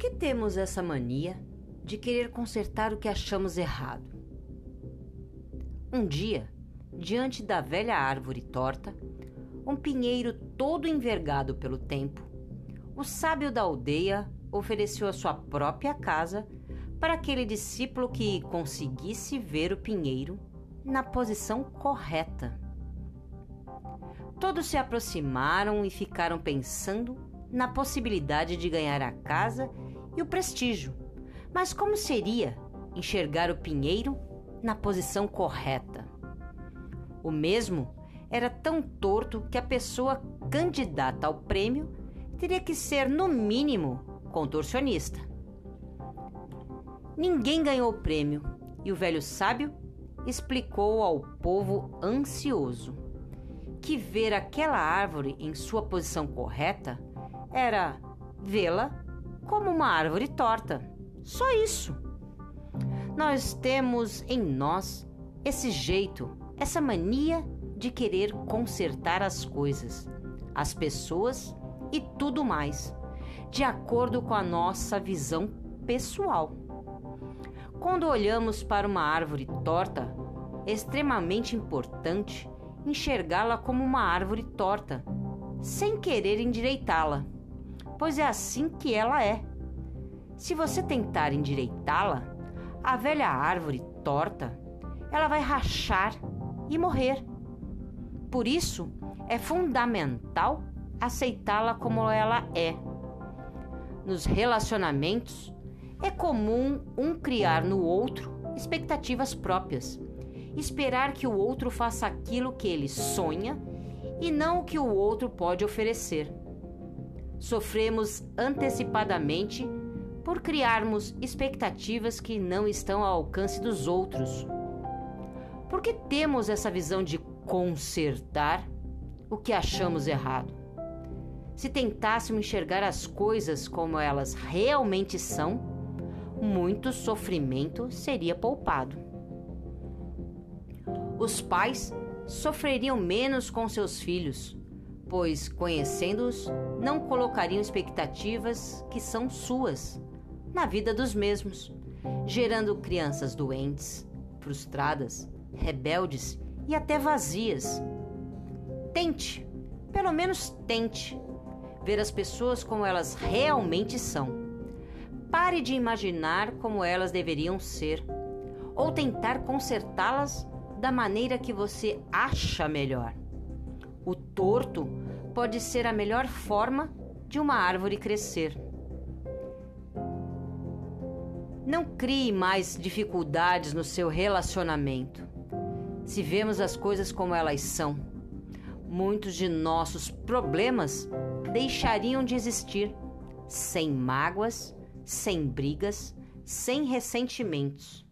Que temos essa mania de querer consertar o que achamos errado? Um dia, diante da velha árvore torta, um pinheiro todo envergado pelo tempo, o sábio da aldeia ofereceu a sua própria casa para aquele discípulo que conseguisse ver o pinheiro na posição correta. Todos se aproximaram e ficaram pensando na possibilidade de ganhar a casa e o prestígio. Mas como seria enxergar o pinheiro na posição correta? O mesmo era tão torto que a pessoa candidata ao prêmio teria que ser, no mínimo, contorcionista. Ninguém ganhou o prêmio e o velho sábio explicou ao povo ansioso que ver aquela árvore em sua posição correta era vê-la como uma árvore torta. Só isso. Nós temos em nós esse jeito, essa mania de querer consertar as coisas, as pessoas e tudo mais, de acordo com a nossa visão pessoal. Quando olhamos para uma árvore torta, é extremamente importante enxergá-la como uma árvore torta, sem querer endireitá-la, pois é assim que ela é. Se você tentar endireitá-la, a velha árvore torta, ela vai rachar e morrer. Por isso, é fundamental aceitá-la como ela é. Nos relacionamentos, é comum um criar no outro expectativas próprias esperar que o outro faça aquilo que ele sonha e não o que o outro pode oferecer. Sofremos antecipadamente por criarmos expectativas que não estão ao alcance dos outros. Por que temos essa visão de consertar o que achamos errado? Se tentássemos enxergar as coisas como elas realmente são, muito sofrimento seria poupado os pais sofreriam menos com seus filhos, pois, conhecendo-os, não colocariam expectativas que são suas na vida dos mesmos, gerando crianças doentes, frustradas, rebeldes e até vazias. Tente, pelo menos tente, ver as pessoas como elas realmente são. Pare de imaginar como elas deveriam ser, ou tentar consertá-las da maneira que você acha melhor. O torto pode ser a melhor forma de uma árvore crescer. Não crie mais dificuldades no seu relacionamento. Se vemos as coisas como elas são, muitos de nossos problemas deixariam de existir sem mágoas, sem brigas, sem ressentimentos.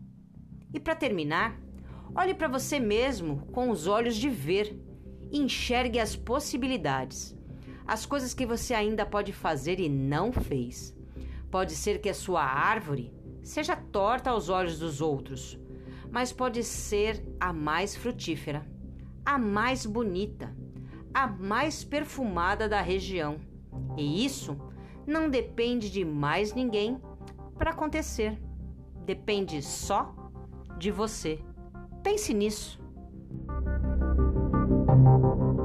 E para terminar, Olhe para você mesmo com os olhos de ver enxergue as possibilidades, as coisas que você ainda pode fazer e não fez. Pode ser que a sua árvore seja torta aos olhos dos outros, mas pode ser a mais frutífera, a mais bonita, a mais perfumada da região. E isso não depende de mais ninguém para acontecer. Depende só de você. Pense nisso. Thank you.